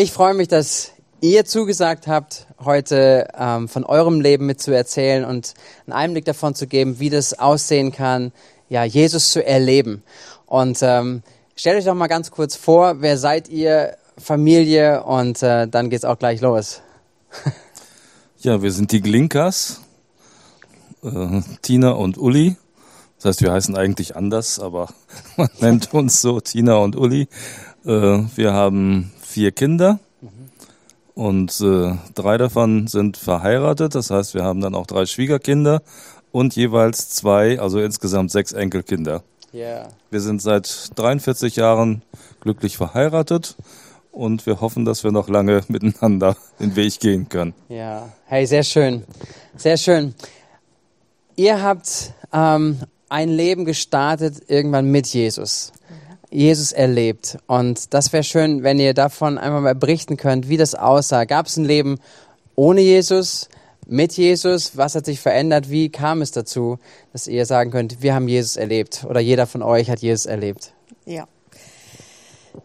Ich freue mich, dass ihr zugesagt habt, heute ähm, von eurem Leben mit zu erzählen und einen Einblick davon zu geben, wie das aussehen kann, ja, Jesus zu erleben. Und ähm, stellt euch doch mal ganz kurz vor, wer seid ihr, Familie und äh, dann geht's auch gleich los. ja, wir sind die Glinkas, äh, Tina und Uli. Das heißt, wir heißen eigentlich anders, aber man nennt uns so Tina und Uli. Äh, wir haben vier Kinder und äh, drei davon sind verheiratet. Das heißt, wir haben dann auch drei Schwiegerkinder und jeweils zwei, also insgesamt sechs Enkelkinder. Yeah. Wir sind seit 43 Jahren glücklich verheiratet und wir hoffen, dass wir noch lange miteinander den Weg gehen können. Ja, hey, sehr schön, sehr schön. Ihr habt ähm, ein Leben gestartet irgendwann mit Jesus. Jesus erlebt. Und das wäre schön, wenn ihr davon einmal mal berichten könnt, wie das aussah. Gab es ein Leben ohne Jesus, mit Jesus? Was hat sich verändert? Wie kam es dazu, dass ihr sagen könnt, wir haben Jesus erlebt oder jeder von euch hat Jesus erlebt? Ja.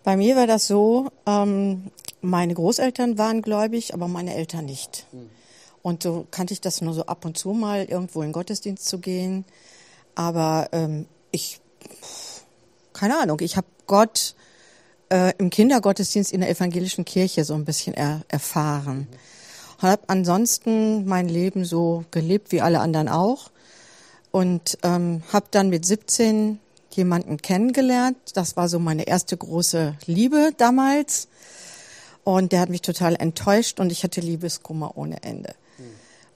Bei mir war das so, ähm, meine Großeltern waren gläubig, aber meine Eltern nicht. Und so kannte ich das nur so ab und zu mal, irgendwo in den Gottesdienst zu gehen. Aber ähm, ich keine Ahnung, ich habe Gott äh, im Kindergottesdienst in der evangelischen Kirche so ein bisschen er, erfahren. Habe ansonsten mein Leben so gelebt wie alle anderen auch. Und ähm, habe dann mit 17 jemanden kennengelernt. Das war so meine erste große Liebe damals. Und der hat mich total enttäuscht und ich hatte Liebeskummer ohne Ende.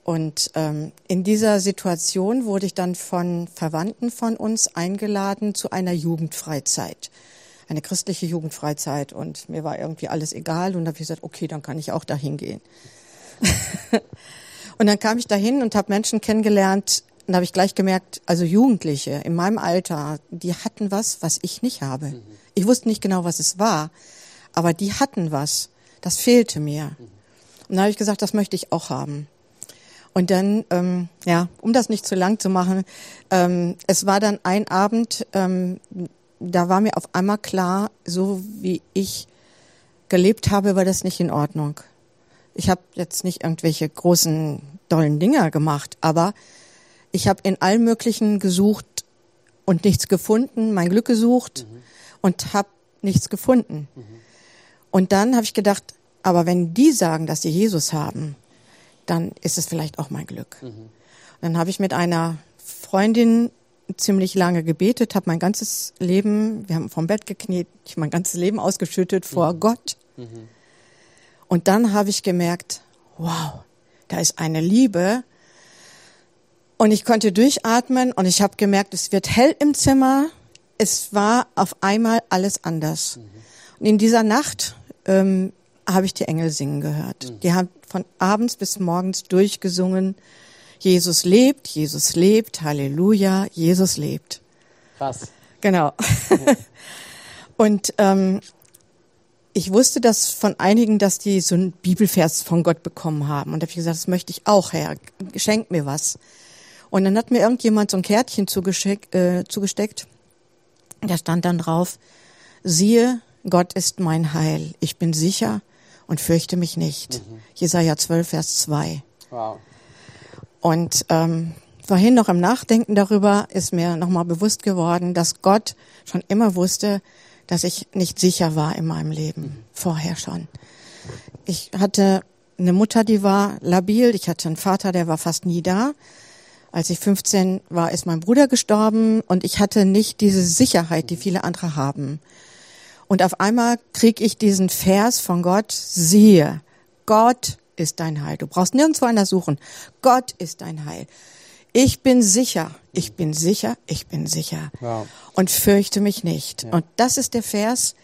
Und ähm, in dieser Situation wurde ich dann von Verwandten von uns eingeladen zu einer Jugendfreizeit, eine christliche Jugendfreizeit. Und mir war irgendwie alles egal und da habe ich gesagt, okay, dann kann ich auch dahin gehen. und dann kam ich dahin und habe Menschen kennengelernt. Und da habe ich gleich gemerkt, also Jugendliche in meinem Alter, die hatten was, was ich nicht habe. Ich wusste nicht genau, was es war, aber die hatten was. Das fehlte mir. Und dann habe ich gesagt, das möchte ich auch haben. Und dann, ähm, ja, um das nicht zu lang zu machen, ähm, es war dann ein Abend, ähm, da war mir auf einmal klar, so wie ich gelebt habe, war das nicht in Ordnung. Ich habe jetzt nicht irgendwelche großen, dollen Dinger gemacht, aber ich habe in allen möglichen gesucht und nichts gefunden, mein Glück gesucht mhm. und habe nichts gefunden. Mhm. Und dann habe ich gedacht, aber wenn die sagen, dass sie Jesus haben, dann ist es vielleicht auch mein Glück. Mhm. Dann habe ich mit einer Freundin ziemlich lange gebetet, habe mein ganzes Leben, wir haben vom Bett gekniet, ich mein ganzes Leben ausgeschüttet vor mhm. Gott. Mhm. Und dann habe ich gemerkt, wow, da ist eine Liebe. Und ich konnte durchatmen und ich habe gemerkt, es wird hell im Zimmer. Es war auf einmal alles anders. Mhm. Und in dieser Nacht ähm, habe ich die Engel singen gehört. Mhm. Die haben von abends bis morgens durchgesungen. Jesus lebt, Jesus lebt, Halleluja, Jesus lebt. Krass. Genau. Und ähm, ich wusste das von einigen, dass die so einen Bibelvers von Gott bekommen haben. Und da habe ich gesagt, das möchte ich auch, Herr. Schenk mir was. Und dann hat mir irgendjemand so ein Kärtchen zugesteckt. Äh, zugesteckt. Da stand dann drauf, siehe, Gott ist mein Heil. Ich bin sicher, und fürchte mich nicht. Mhm. Jesaja 12, Vers 2. Wow. Und ähm, vorhin noch im Nachdenken darüber ist mir nochmal bewusst geworden, dass Gott schon immer wusste, dass ich nicht sicher war in meinem Leben. Mhm. Vorher schon. Ich hatte eine Mutter, die war labil. Ich hatte einen Vater, der war fast nie da. Als ich 15 war, ist mein Bruder gestorben und ich hatte nicht diese Sicherheit, die viele andere haben. Und auf einmal krieg ich diesen Vers von Gott, siehe, Gott ist dein Heil. Du brauchst nirgendwo anders suchen. Gott ist dein Heil. Ich bin sicher, ich bin sicher, ich bin sicher. Wow. Und fürchte mich nicht. Ja. Und das ist der Vers,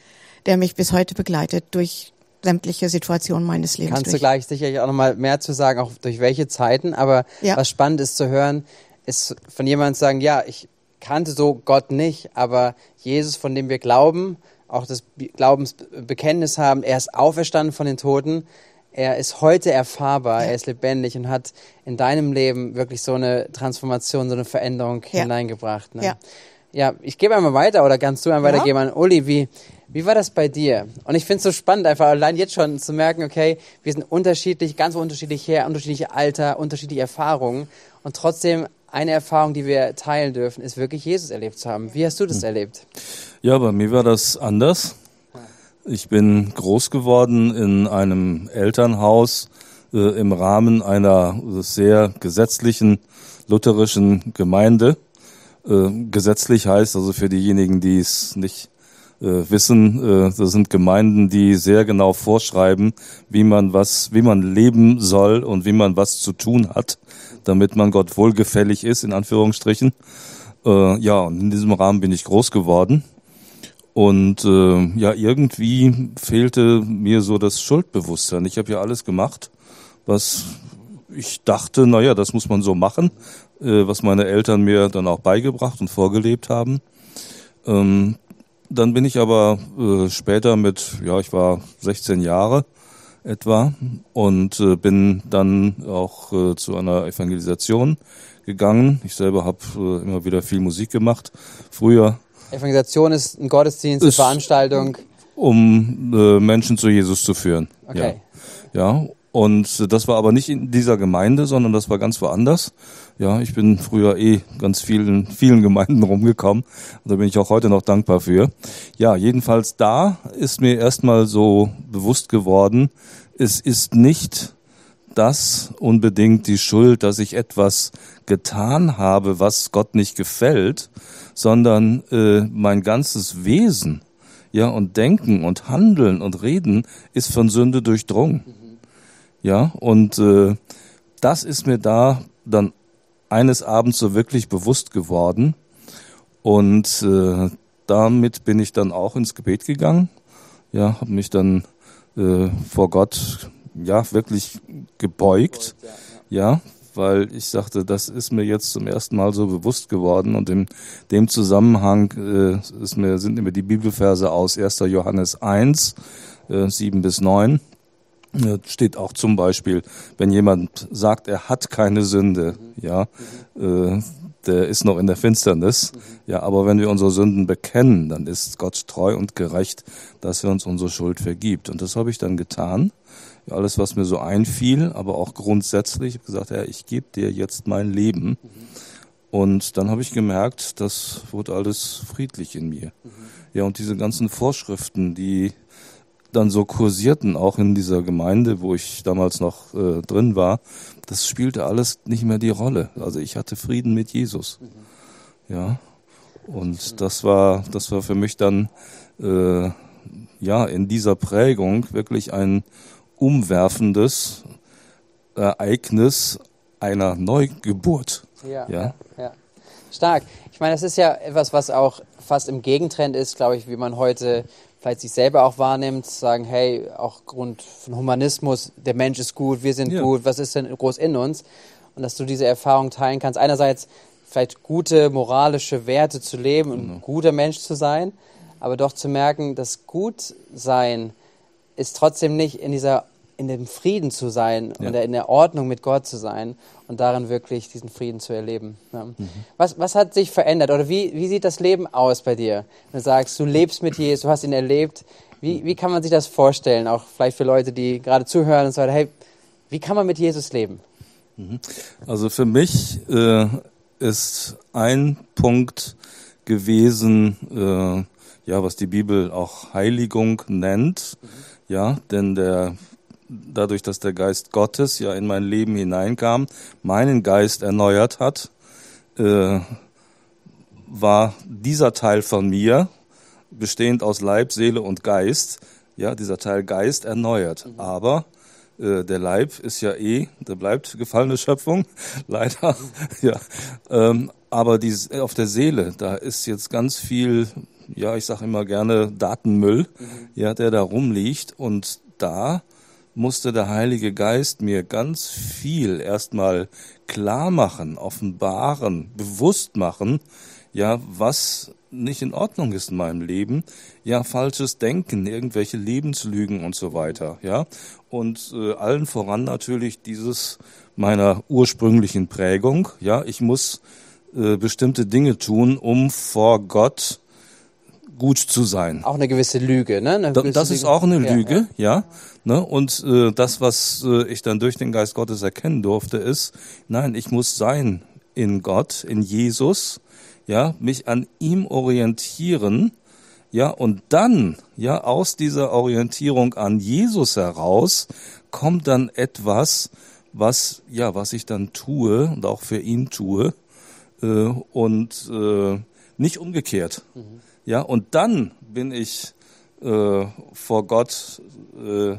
der mich bis heute begleitet durch sämtliche Situationen meines Lebens. Kannst durch. du gleich sicherlich auch nochmal mehr zu sagen, auch durch welche Zeiten. Aber ja. was spannend ist zu hören, ist von jemandem sagen, ja, ich kannte so Gott nicht, aber Jesus, von dem wir glauben, auch das Glaubensbekenntnis haben, er ist auferstanden von den Toten, er ist heute erfahrbar, ja. er ist lebendig und hat in deinem Leben wirklich so eine Transformation, so eine Veränderung ja. hineingebracht. Ne? Ja. ja, ich gebe einmal weiter oder kannst du einmal ja. weitergeben an Uli, wie, Wie war das bei dir? Und ich finde es so spannend, einfach allein jetzt schon zu merken, okay, wir sind unterschiedlich, ganz unterschiedlich her, unterschiedliche Alter, unterschiedliche Erfahrungen. Und trotzdem eine Erfahrung, die wir teilen dürfen, ist wirklich Jesus erlebt zu haben. Wie hast du das Hm. erlebt? Ja, bei mir war das anders. Ich bin groß geworden in einem Elternhaus äh, im Rahmen einer sehr gesetzlichen lutherischen Gemeinde. Äh, gesetzlich heißt also für diejenigen, die es nicht äh, wissen, äh, das sind Gemeinden, die sehr genau vorschreiben, wie man was, wie man leben soll und wie man was zu tun hat, damit man Gott wohlgefällig ist, in Anführungsstrichen. Äh, ja, und in diesem Rahmen bin ich groß geworden. Und äh, ja, irgendwie fehlte mir so das Schuldbewusstsein. Ich habe ja alles gemacht, was ich dachte, naja, das muss man so machen, äh, was meine Eltern mir dann auch beigebracht und vorgelebt haben. Ähm, dann bin ich aber äh, später mit, ja, ich war 16 Jahre etwa und äh, bin dann auch äh, zu einer Evangelisation gegangen. Ich selber habe äh, immer wieder viel Musik gemacht. Früher Evangelisation ist ein Gottesdienst, eine Veranstaltung. um äh, Menschen zu Jesus zu führen. Okay. Ja. ja. Und äh, das war aber nicht in dieser Gemeinde, sondern das war ganz woanders. Ja, ich bin früher eh ganz vielen, vielen Gemeinden rumgekommen. Und da bin ich auch heute noch dankbar für. Ja, jedenfalls da ist mir erstmal so bewusst geworden, es ist nicht das unbedingt die Schuld, dass ich etwas getan habe, was Gott nicht gefällt, sondern äh, mein ganzes Wesen, ja, und Denken und Handeln und Reden ist von Sünde durchdrungen. Ja, und äh, das ist mir da dann eines Abends so wirklich bewusst geworden. Und äh, damit bin ich dann auch ins Gebet gegangen. Ja, habe mich dann äh, vor Gott ja wirklich gebeugt. Ja, weil ich sagte, das ist mir jetzt zum ersten Mal so bewusst geworden und in dem Zusammenhang äh, ist mir, sind mir die Bibelverse aus 1. Johannes 1, äh, 7 bis 9. Steht auch zum Beispiel, wenn jemand sagt, er hat keine Sünde, ja, äh, der ist noch in der Finsternis. Ja, aber wenn wir unsere Sünden bekennen, dann ist Gott treu und gerecht, dass er uns unsere Schuld vergibt. Und das habe ich dann getan. Ja, alles, was mir so einfiel, aber auch grundsätzlich, ich habe gesagt, Herr, ich gebe dir jetzt mein Leben. Und dann habe ich gemerkt, das wurde alles friedlich in mir. Ja, und diese ganzen Vorschriften, die dann so kursierten, auch in dieser Gemeinde, wo ich damals noch äh, drin war, das spielte alles nicht mehr die Rolle. Also ich hatte Frieden mit Jesus. Ja. Und das war, das war für mich dann äh, ja in dieser Prägung wirklich ein umwerfendes Ereignis einer Neugeburt. Ja, Ja. ja. Stark. Ich meine, das ist ja etwas, was auch fast im Gegentrend ist, glaube ich, wie man heute vielleicht sich selber auch wahrnimmt, zu sagen, hey, auch Grund von Humanismus, der Mensch ist gut, wir sind Ja. gut, was ist denn groß in uns? Und dass du diese Erfahrung teilen kannst. Einerseits vielleicht gute moralische Werte zu leben und ein guter Mensch zu sein, aber doch zu merken, dass Gutsein ist trotzdem nicht in dieser in dem Frieden zu sein Ja. und in der Ordnung mit Gott zu sein und darin wirklich diesen Frieden zu erleben. Ja. Was, was hat sich verändert oder wie, wie sieht das Leben aus bei dir? Wenn du sagst, du lebst mit Jesus, du hast ihn erlebt, wie, wie kann man sich das vorstellen? Auch vielleicht für Leute, die gerade zuhören und so weiter, hey, wie kann man mit Jesus leben? Also für mich äh, ist ein Punkt gewesen, äh, ja, was die Bibel auch Heiligung nennt, ja, denn der dadurch, dass der Geist Gottes ja in mein Leben hineinkam, meinen Geist erneuert hat, äh, war dieser Teil von mir, bestehend aus Leib, Seele und Geist, ja, dieser Teil Geist erneuert. Aber äh, der Leib ist ja eh, der bleibt gefallene Schöpfung, leider. ja, ähm, aber die, auf der Seele, da ist jetzt ganz viel, ja, ich sage immer gerne Datenmüll, ja, der da rumliegt und da musste der Heilige Geist mir ganz viel erstmal klar machen, offenbaren, bewusst machen, ja, was nicht in Ordnung ist in meinem Leben, ja, falsches Denken, irgendwelche Lebenslügen und so weiter, ja, und äh, allen voran natürlich dieses meiner ursprünglichen Prägung, ja, ich muss äh, bestimmte Dinge tun, um vor Gott gut zu sein. Auch eine gewisse Lüge, ne? Eine gewisse das ist Lüge. auch eine Ja, Lüge, ja. Ne? Und äh, das, was äh, ich dann durch den Geist Gottes erkennen durfte, ist, nein, ich muss sein in Gott, in Jesus, ja, mich an ihm orientieren, ja, und dann, ja, aus dieser Orientierung an Jesus heraus kommt dann etwas, was, ja, was ich dann tue und auch für ihn tue, äh, und äh, nicht umgekehrt. Ja, und dann bin ich äh, vor Gott, äh,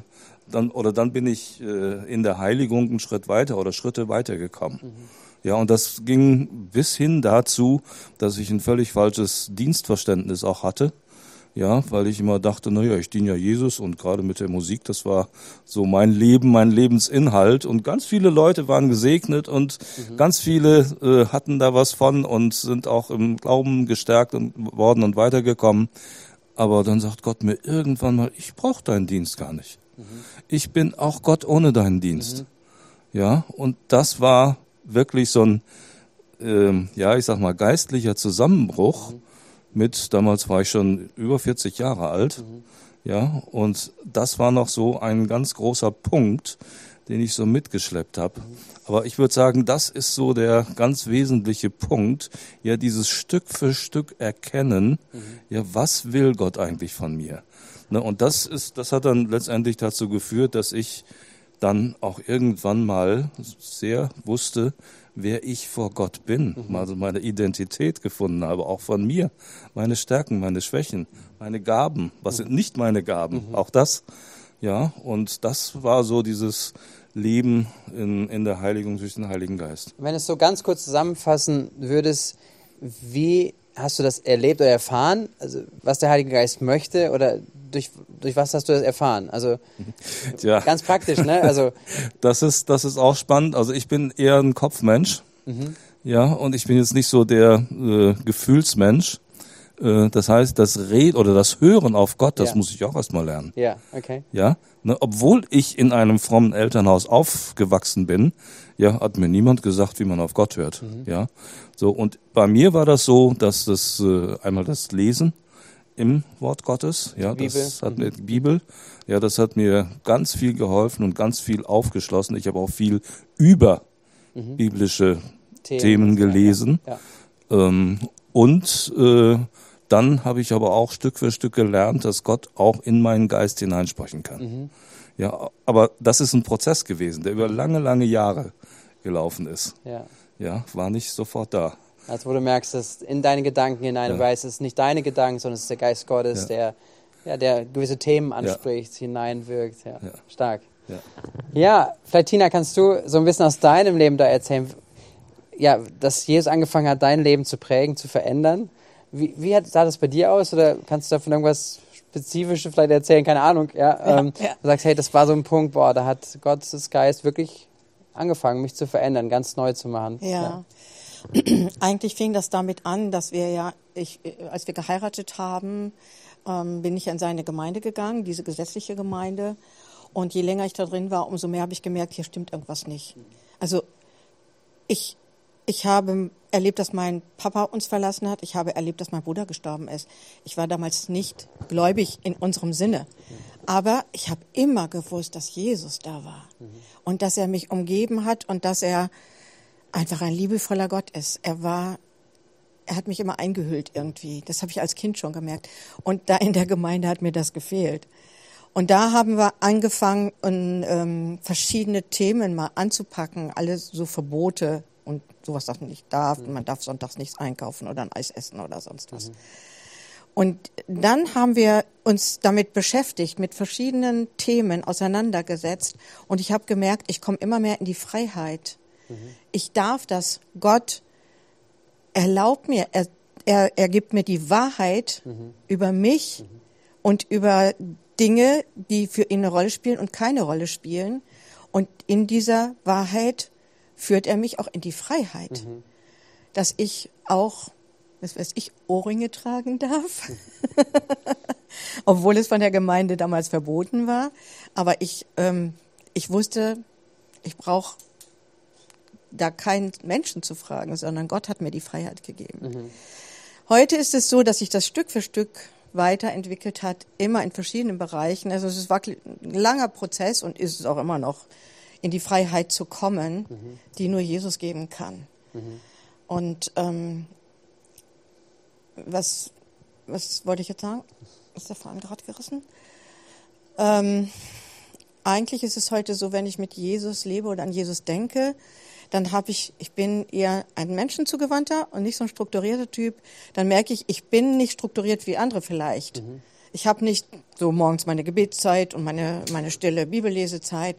dann, oder dann bin ich äh, in der Heiligung einen Schritt weiter oder Schritte weitergekommen. Ja, und das ging bis hin dazu, dass ich ein völlig falsches Dienstverständnis auch hatte. Ja, weil ich immer dachte, na ja, ich diene ja Jesus und gerade mit der Musik, das war so mein Leben, mein Lebensinhalt und ganz viele Leute waren gesegnet und ganz viele äh, hatten da was von und sind auch im Glauben gestärkt und worden und weitergekommen. Aber dann sagt Gott mir irgendwann mal, ich brauche deinen Dienst gar nicht. Ich bin auch Gott ohne deinen Dienst. Ja, und das war wirklich so ein, ähm, ja, ich sag mal, geistlicher Zusammenbruch mit, damals war ich schon über 40 Jahre alt, ja, und das war noch so ein ganz großer Punkt, den ich so mitgeschleppt habe. Aber ich würde sagen, das ist so der ganz wesentliche Punkt, ja, dieses Stück für Stück erkennen, ja, was will Gott eigentlich von mir? Ne, und das ist, das hat dann letztendlich dazu geführt, dass ich dann auch irgendwann mal sehr wusste, wer ich vor Gott bin, also meine Identität gefunden habe, auch von mir, meine Stärken, meine Schwächen, meine Gaben, was sind nicht meine Gaben, auch das, ja, und das war so dieses Leben in, in der Heiligung durch den Heiligen Geist. Wenn du es so ganz kurz zusammenfassen würdest, wie hast du das erlebt oder erfahren? Also, was der Heilige Geist möchte oder durch, durch was hast du das erfahren? Also, Tja. ganz praktisch, ne? Also, Das ist, das ist auch spannend. Also ich bin eher ein Kopfmensch. Ja, und ich bin jetzt nicht so der äh, Gefühlsmensch. Äh, das heißt, das Red oder das Hören auf Gott, das Ja. muss ich auch erstmal lernen. ja, okay. Ja, ne, obwohl ich in einem frommen Elternhaus aufgewachsen bin, ja, hat mir niemand gesagt, wie man auf Gott hört. Ja, so und bei mir war das so, dass das äh, einmal das Lesen im Wort Gottes, ja, Die das Bibel. hat mir die Bibel, ja, das hat mir ganz viel geholfen und ganz viel aufgeschlossen. Ich habe auch viel über biblische Themen, gelesen. Ja. Ähm, und äh, dann habe ich aber auch Stück für Stück gelernt, dass Gott auch in meinen Geist hineinsprechen kann. Ja, aber das ist ein Prozess gewesen, der über lange, lange Jahre gelaufen ist. ja. Ja, war nicht sofort da. Also, wo du merkst, dass in deine Gedanken hinein, du Ja. weißt, es ist nicht deine Gedanken, sondern es ist der Geist Gottes, Ja. der, ja, der gewisse Themen anspricht, hineinwirkt. Ja. Ja. Stark. Ja. Ja, vielleicht Tina, kannst du so ein bisschen aus deinem Leben da erzählen, ja, dass Jesus angefangen hat, dein Leben zu prägen, zu verändern. Wie, wie hat, sah das bei dir aus? Oder kannst du davon irgendwas Spezifisches vielleicht erzählen? Keine Ahnung. Ja, ähm, ja. Du sagst, hey, das war so ein Punkt, boah, da hat Gottes Geist wirklich angefangen, mich zu verändern, ganz neu zu machen. Ja. Eigentlich fing das damit an, dass wir ja, ich, äh, als wir geheiratet haben, ähm, bin ich in seine Gemeinde gegangen, diese gesetzliche Gemeinde. Und je länger ich da drin war, umso mehr habe ich gemerkt, hier stimmt irgendwas nicht. Also ich, ich habe erlebt, dass mein Papa uns verlassen hat. Ich habe erlebt, dass mein Bruder gestorben ist. Ich war damals nicht gläubig in unserem Sinne. Aber ich habe immer gewusst, dass Jesus da war. Und dass er mich umgeben hat und dass er einfach ein liebevoller Gott ist. Er war, er hat mich immer eingehüllt irgendwie. Das habe ich als Kind schon gemerkt. Und da in der Gemeinde hat mir das gefehlt. Und da haben wir angefangen, und, ähm, verschiedene Themen mal anzupacken, alles so Verbote und sowas, das man nicht darf. Man darf sonntags nichts einkaufen oder ein Eis essen oder sonst was. Und dann haben wir uns damit beschäftigt, mit verschiedenen Themen auseinandergesetzt. Und ich habe gemerkt, ich komme immer mehr in die Freiheit. Ich darf das. Gott erlaubt mir, er, er, er gibt mir die Wahrheit über mich und über Dinge, die für ihn eine Rolle spielen und keine Rolle spielen. Und in dieser Wahrheit führt er mich auch in die Freiheit, dass ich auch, was weiß ich, Ohrringe tragen darf, obwohl es von der Gemeinde damals verboten war. Aber ich, ähm, ich wusste, ich brauche da keinen Menschen zu fragen, sondern Gott hat mir die Freiheit gegeben. Heute ist es so, dass ich das Stück für Stück weiterentwickelt hat, immer in verschiedenen Bereichen. Also es war ein langer Prozess und ist es auch immer noch, in die Freiheit zu kommen, mhm. die nur Jesus geben kann. Mhm. Und ähm, was, was wollte ich jetzt sagen? Ist der Faden gerade gerissen? Ähm, eigentlich ist es heute so, wenn ich mit Jesus lebe oder an Jesus denke, dann habe ich, ich bin eher ein menschenzugewandter und nicht so ein strukturierter Typ. Dann merke ich, ich bin nicht strukturiert wie andere vielleicht. Mhm. Ich habe nicht so morgens meine Gebetszeit und meine, meine stille Bibellesezeit.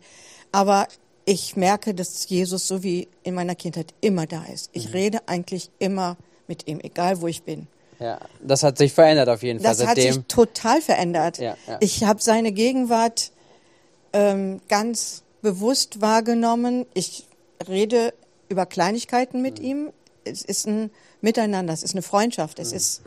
Aber ich merke, dass Jesus so wie in meiner Kindheit immer da ist. Ich mhm. rede eigentlich immer mit ihm, egal wo ich bin. Ja, das hat sich verändert auf jeden Fall. Das seitdem. hat sich total verändert. Ja, ja. Ich habe seine Gegenwart ähm, ganz bewusst wahrgenommen. Ich rede über Kleinigkeiten mit ihm. Es ist ein Miteinander, es ist eine Freundschaft, es ist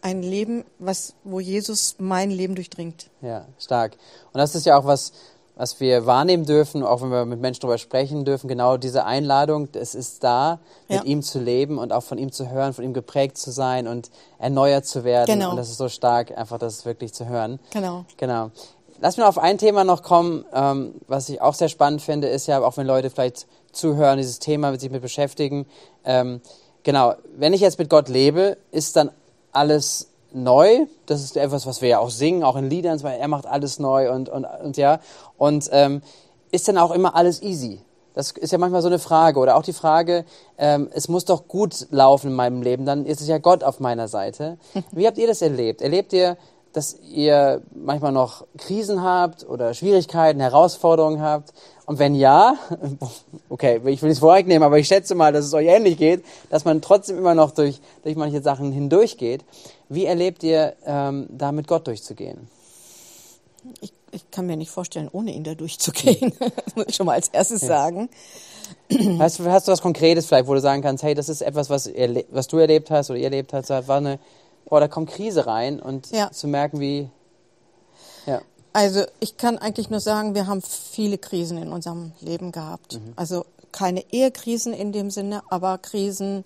ein Leben, was, wo Jesus mein Leben durchdringt. Ja, stark. Und das ist ja auch was, was wir wahrnehmen dürfen, auch wenn wir mit Menschen darüber sprechen dürfen, genau diese Einladung, es ist da, mit ja. ihm zu leben und auch von ihm zu hören, von ihm geprägt zu sein und erneuert zu werden. Genau. Und das ist so stark, einfach das wirklich zu hören. Genau. Genau. Lass mir auf ein Thema noch kommen, ähm, was ich auch sehr spannend finde, ist ja, auch wenn Leute vielleicht zuhören, dieses Thema, mit sich mit beschäftigen. Ähm, genau, wenn ich jetzt mit Gott lebe, ist dann alles neu. Das ist etwas, was wir ja auch singen, auch in Liedern, weil er macht alles neu und, und, und ja. Und ähm, ist dann auch immer alles easy? Das ist ja manchmal so eine Frage. Oder auch die Frage, ähm, es muss doch gut laufen in meinem Leben, dann ist es ja Gott auf meiner Seite. Wie habt ihr das erlebt? Erlebt ihr dass ihr manchmal noch Krisen habt oder Schwierigkeiten, Herausforderungen habt? Und wenn ja, okay, ich will es vorwegnehmen, aber ich schätze mal, dass es euch ähnlich geht, dass man trotzdem immer noch durch, durch manche Sachen hindurchgeht. Wie erlebt ihr, ähm, da mit Gott durchzugehen? Ich, ich kann mir nicht vorstellen, ohne ihn da durchzugehen. das muss ich schon mal als erstes ja. sagen. Hast, hast, du was Konkretes vielleicht, wo du sagen kannst, hey, das ist etwas, was, was du erlebt hast oder ihr erlebt hast, war eine boah, da kommt Krise rein und ja. zu merken, wie. Ja. Also ich kann eigentlich nur sagen, wir haben viele Krisen in unserem Leben gehabt. Mhm. Also keine Ehekrisen in dem Sinne, aber Krisen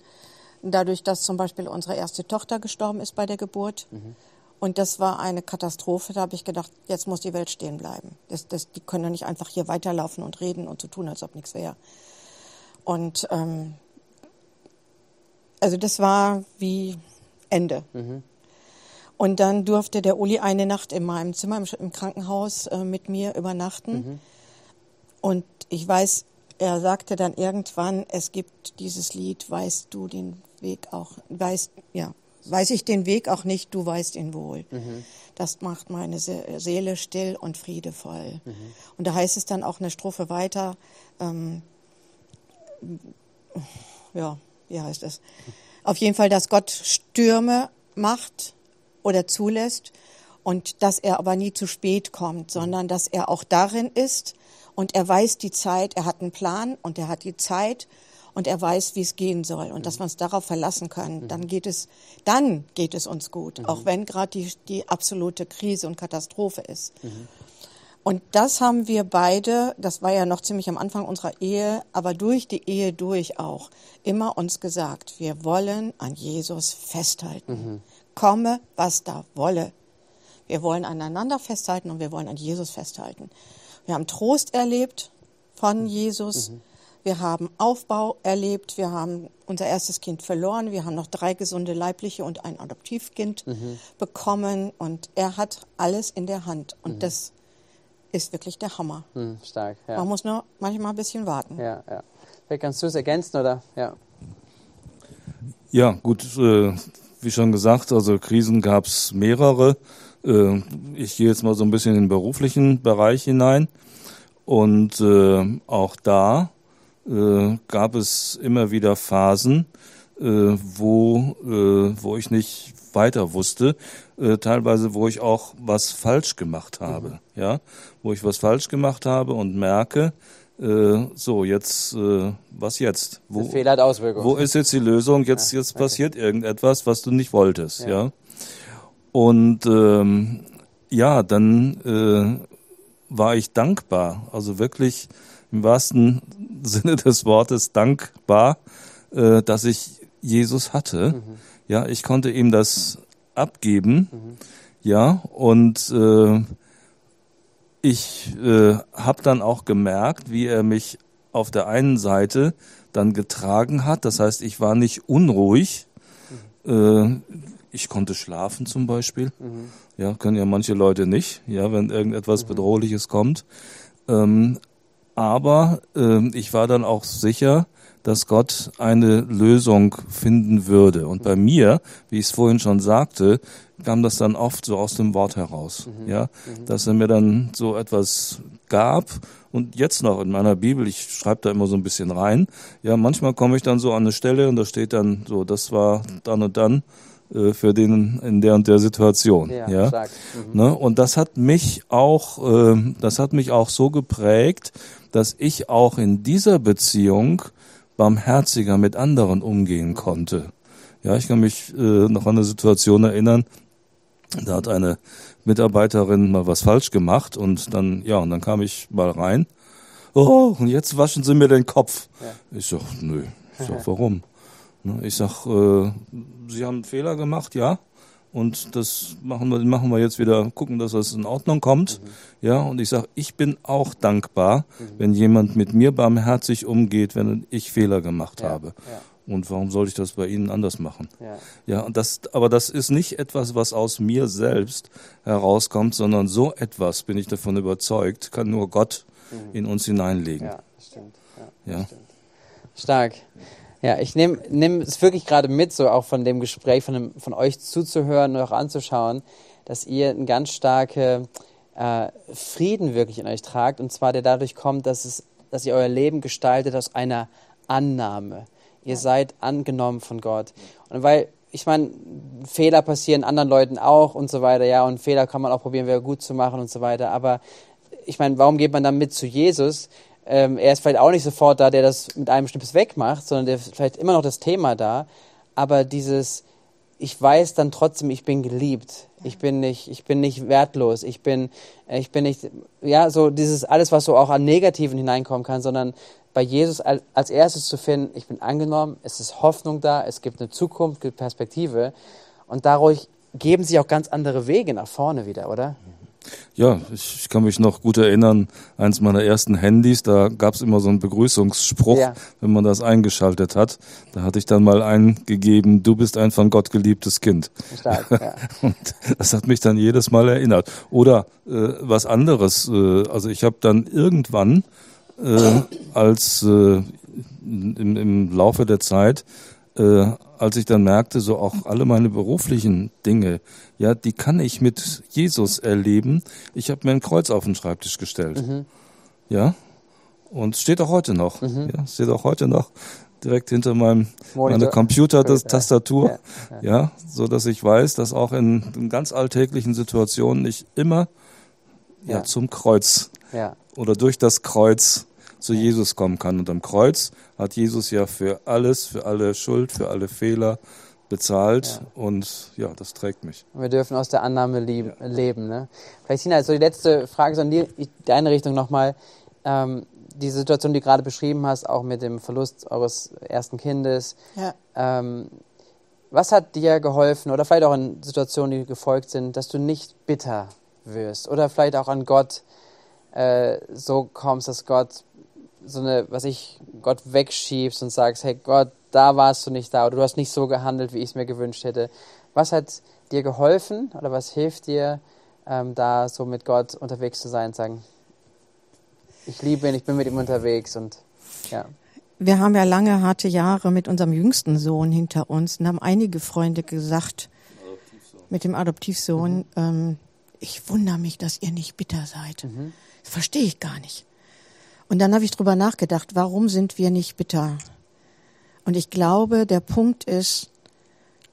dadurch, dass zum Beispiel unsere erste Tochter gestorben ist bei der Geburt. Mhm. Und das war eine Katastrophe. Da habe ich gedacht, jetzt muss die Welt stehen bleiben. Das, das, die können ja nicht einfach hier weiterlaufen und reden und so tun, als ob nichts wäre. Und ähm, also das war wie Ende. Mhm. Und dann durfte der Uli eine Nacht in meinem Zimmer im, im Krankenhaus äh, mit mir übernachten. Mhm. Und ich weiß, er sagte dann irgendwann, es gibt dieses Lied, weißt du den Weg auch, weißt, ja, weiß ich den Weg auch nicht, du weißt ihn wohl. Mhm. Das macht meine Seele still und friedevoll. Mhm. Und da heißt es dann auch eine Strophe weiter, ähm, ja, wie heißt es? Auf jeden Fall, dass Gott Stürme macht oder zulässt und dass er aber nie zu spät kommt, sondern dass er auch darin ist und er weiß die Zeit, er hat einen Plan und er hat die Zeit und er weiß, wie es gehen soll und dass wir uns darauf verlassen können. Dann geht es, dann geht es uns gut, mhm. auch wenn gerade die, die absolute Krise und Katastrophe ist. Mhm. Und das haben wir beide, das war ja noch ziemlich am Anfang unserer Ehe, aber durch die Ehe durch auch, immer uns gesagt, wir wollen an Jesus festhalten. Mhm. Komme, was da wolle. Wir wollen aneinander festhalten und wir wollen an Jesus festhalten. Wir haben Trost erlebt von mhm. Jesus. Mhm. Wir haben Aufbau erlebt. Wir haben unser erstes Kind verloren. Wir haben noch drei gesunde leibliche und ein Adoptivkind mhm. bekommen. Und er hat alles in der Hand. Und mhm. das ist wirklich der Hammer. Hm, stark, ja. Man muss nur manchmal ein bisschen warten. Ja, ja. Vielleicht kannst du es ergänzen, oder? Ja. Ja, gut, äh, wie schon gesagt, also Krisen gab es mehrere. Äh, ich gehe jetzt mal so ein bisschen in den beruflichen Bereich hinein. Und äh, auch da äh, gab es immer wieder Phasen, äh, wo, äh, wo ich nicht weiter wusste, äh, teilweise wo ich auch was falsch gemacht habe, mhm. ja, wo ich was falsch gemacht habe und merke, äh, so jetzt äh, was jetzt? Wo, Fehler hat Auswirkungen. Wo ist jetzt die Lösung? Jetzt ja, jetzt passiert okay. irgendetwas, was du nicht wolltest, ja. ja? Und ähm, ja, dann äh, war ich dankbar, also wirklich im wahrsten Sinne des Wortes dankbar, äh, dass ich Jesus hatte. Mhm ja, ich konnte ihm das abgeben. Ja, und äh, ich äh, habe dann auch gemerkt, wie er mich auf der einen Seite dann getragen hat. Das heißt, ich war nicht unruhig. Äh, ich konnte schlafen zum Beispiel. Ja, können ja manche Leute nicht, ja, wenn irgendetwas Bedrohliches kommt. Ähm, aber äh, ich war dann auch sicher, dass Gott eine Lösung finden würde. Und bei mir, wie ich es vorhin schon sagte, kam das dann oft so aus dem Wort heraus, ja, dass er mir dann so etwas gab und jetzt noch in meiner Bibel, ich schreibe da immer so ein bisschen rein, ja, manchmal komme ich dann so an eine Stelle und da steht dann so, das war dann und dann äh, für den in der und der Situation, Ja, ja, stark. Ne? Und das hat mich auch, äh, das hat mich auch so geprägt, dass ich auch in dieser Beziehung barmherziger mit anderen umgehen konnte. Ja, ich kann mich äh, noch an eine Situation erinnern, da hat eine Mitarbeiterin mal was falsch gemacht und dann, ja, und dann kam ich mal rein. Oh, und jetzt waschen Sie mir den Kopf. Ich sag, nö. Ich sag, warum? Ne, Ich sag, äh, Sie haben einen Fehler gemacht, ja. Und das machen wir, machen wir jetzt wieder, gucken, dass das in Ordnung kommt. Ja, und ich sag, ich bin auch dankbar, wenn jemand mit mir barmherzig umgeht, wenn ich Fehler gemacht Ja, habe. ja. Und warum sollte ich das bei Ihnen anders machen? Ja. Ja, und das, aber das ist nicht etwas, was aus mir selbst herauskommt, sondern so etwas, bin ich davon überzeugt, kann nur Gott in uns hineinlegen. Ja, stimmt. Ja, stimmt. Stark. Ja, ich nehme nehm es wirklich gerade mit, so auch von dem Gespräch, von, dem, von euch zuzuhören und auch anzuschauen, dass ihr einen ganz starke äh, Frieden wirklich in euch tragt. Und zwar der dadurch kommt, dass, es, dass ihr euer Leben gestaltet aus einer Annahme. Ihr seid angenommen von Gott. Und weil, ich meine, Fehler passieren anderen Leuten auch und so weiter, ja, und Fehler kann man auch probieren, wieder gut zu machen und so weiter. Aber ich meine, warum geht man dann mit zu Jesus? Ähm, er ist vielleicht auch nicht sofort da, der das mit einem Schnips wegmacht, sondern der ist vielleicht immer noch das Thema da. Aber dieses, ich weiß dann trotzdem, ich bin geliebt. Ich bin nicht, ich bin nicht wertlos. Ich bin, ich bin nicht, ja, so dieses alles, was so auch an Negativen hineinkommen kann, sondern bei Jesus al- als erstes zu finden, ich bin angenommen, es ist Hoffnung da, es gibt eine Zukunft, es gibt Perspektive. Und dadurch geben sich auch ganz andere Wege nach vorne wieder, oder? Ja, ich, ich kann mich noch gut erinnern, eins meiner ersten Handys, da gab's immer so einen Begrüßungsspruch, Ja. wenn man das eingeschaltet hat. Da hatte ich dann mal eingegeben, du bist ein von Gott geliebtes Kind. Stark, ja. Und das hat mich dann jedes Mal erinnert. Oder äh, was anderes. Äh, also ich habe dann irgendwann, äh, als äh, im, im Laufe der Zeit, äh, als ich dann merkte, so auch alle meine beruflichen Dinge, ja, die kann ich mit Jesus erleben. Ich habe mir ein Kreuz auf den Schreibtisch gestellt. Ja. Und steht auch heute noch. Ja, steht auch heute noch direkt hinter meinem meine Computer, das Ja. Ja, Ja, so dass ich weiß, dass auch in, in ganz alltäglichen Situationen ich immer ja. Ja. zum Kreuz ja. oder durch das Kreuz zu Jesus kommen kann. Und am Kreuz hat Jesus ja für alles, für alle Schuld, für alle Fehler bezahlt. Und ja, das trägt mich. Wir dürfen aus der Annahme lieb, leben. Ne? Vielleicht, Tina, also die letzte Frage so in die, deine Richtung nochmal. Ähm, die Situation, die du gerade beschrieben hast, auch mit dem Verlust eures ersten Kindes. Ja. Ähm, was hat dir geholfen, oder vielleicht auch in Situationen, die gefolgt sind, dass du nicht bitter wirst? Oder vielleicht auch an Gott äh, so kommst, dass Gott so eine, was ich, Gott wegschiebst und sagst, hey Gott, da warst du nicht da oder du hast nicht so gehandelt, wie ich es mir gewünscht hätte. Was hat dir geholfen oder was hilft dir, ähm, da so mit Gott unterwegs zu sein und sagen, ich liebe ihn, ich bin mit ihm unterwegs und ja. Wir haben ja lange harte Jahre mit unserem jüngsten Sohn hinter uns und haben einige Freunde gesagt, mit dem Adoptivsohn, ähm, ich wundere mich, dass ihr nicht bitter seid. Das verstehe ich gar nicht. Und dann habe ich drüber nachgedacht, warum sind wir nicht bitter? Und ich glaube, der Punkt ist,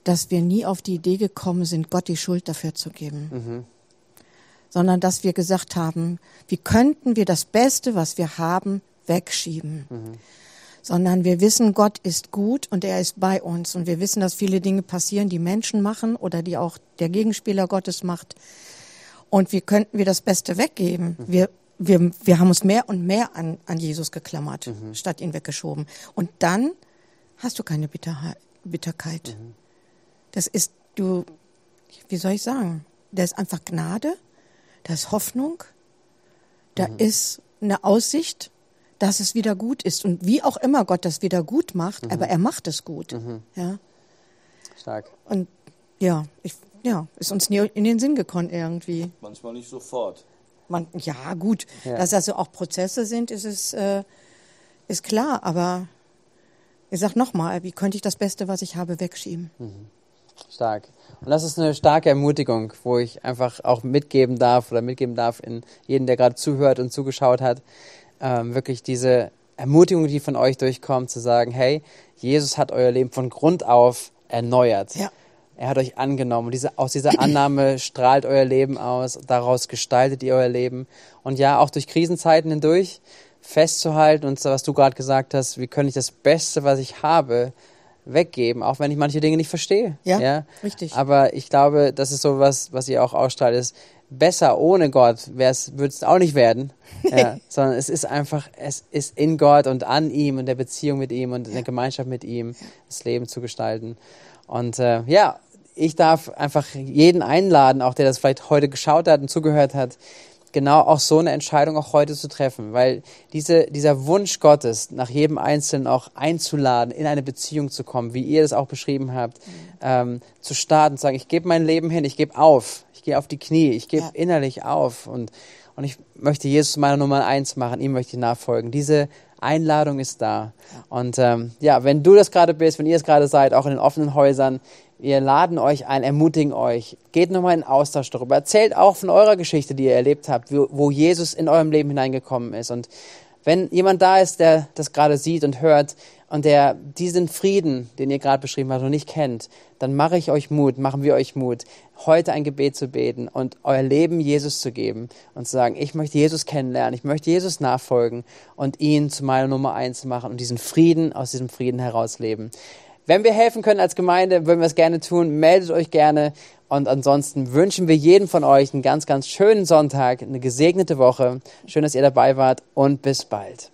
dass wir nie auf die Idee gekommen sind, Gott die Schuld dafür zu geben. Sondern dass wir gesagt haben, wie könnten wir das Beste, was wir haben, wegschieben. Sondern wir wissen, Gott ist gut und er ist bei uns. Und wir wissen, dass viele Dinge passieren, die Menschen machen oder die auch der Gegenspieler Gottes macht. Und wie könnten wir das Beste weggeben? Wir, wir, wir haben uns mehr und mehr an, an Jesus geklammert, statt ihn weggeschoben. Und dann hast du keine Bitterheit, Bitterkeit. Das ist, du, wie soll ich sagen, da ist einfach Gnade, da ist Hoffnung, da ist eine Aussicht, dass es wieder gut ist. Und wie auch immer Gott das wieder gut macht, aber er macht es gut. Ja. Stark. Und ja, ich, ja, ist uns nie in den Sinn gekommen irgendwie. Manchmal nicht sofort. Man, ja, gut, Ja. dass das so auch Prozesse sind, ist es äh, ist klar, aber ich sag nochmal, wie könnte ich das Beste, was ich habe, wegschieben? Stark. Und das ist eine starke Ermutigung, wo ich einfach auch mitgeben darf oder mitgeben darf in jeden, der gerade zuhört und zugeschaut hat. Ähm, wirklich diese Ermutigung, die von euch durchkommt, zu sagen, hey, Jesus hat euer Leben von Grund auf erneuert. Ja. Er hat euch angenommen. Diese, aus dieser Annahme strahlt euer Leben aus. Daraus gestaltet ihr euer Leben. Und ja, auch durch Krisenzeiten hindurch festzuhalten und was du gerade gesagt hast, wie kann ich das Beste, was ich habe, weggeben, auch wenn ich manche Dinge nicht verstehe. Ja, richtig. Aber ich glaube, das ist so was, was ihr auch ausstrahlt, ist besser ohne Gott würde es auch nicht werden, ja, sondern es ist einfach, es ist in Gott und an ihm und der Beziehung mit ihm und in der Gemeinschaft mit ihm das Leben zu gestalten. Und äh, ja, ich darf einfach jeden einladen, auch der das vielleicht heute geschaut hat und zugehört hat, genau auch so eine Entscheidung auch heute zu treffen, weil diese, dieser Wunsch Gottes, nach jedem Einzelnen auch einzuladen, in eine Beziehung zu kommen, wie ihr das auch beschrieben habt, ähm, zu starten, zu sagen, ich gebe mein Leben hin, ich gebe auf, ich gehe auf die Knie, ich gebe Ja. innerlich auf und, und ich möchte Jesus zu meiner Nummer eins machen, ihm möchte ich nachfolgen. Diese Einladung ist da. Und ähm, ja, wenn du das gerade bist, wenn ihr es gerade seid, auch in den offenen Häusern, wir laden euch ein, ermutigen euch. Geht nochmal in Austausch darüber. Erzählt auch von eurer Geschichte, die ihr erlebt habt, wo, wo Jesus in eurem Leben hineingekommen ist. Und wenn jemand da ist, der das gerade sieht und hört und der diesen Frieden, den ihr gerade beschrieben habt, noch nicht kennt, dann mache ich euch Mut, machen wir euch Mut, heute ein Gebet zu beten und euer Leben Jesus zu geben und zu sagen, ich möchte Jesus kennenlernen, ich möchte Jesus nachfolgen und ihn zu meiner Nummer eins machen und diesen Frieden aus diesem Frieden herausleben. Wenn wir helfen können als Gemeinde, würden wir es gerne tun. Meldet euch gerne. Und ansonsten wünschen wir jedem von euch einen ganz, ganz schönen Sonntag, eine gesegnete Woche. Schön, dass ihr dabei wart und bis bald.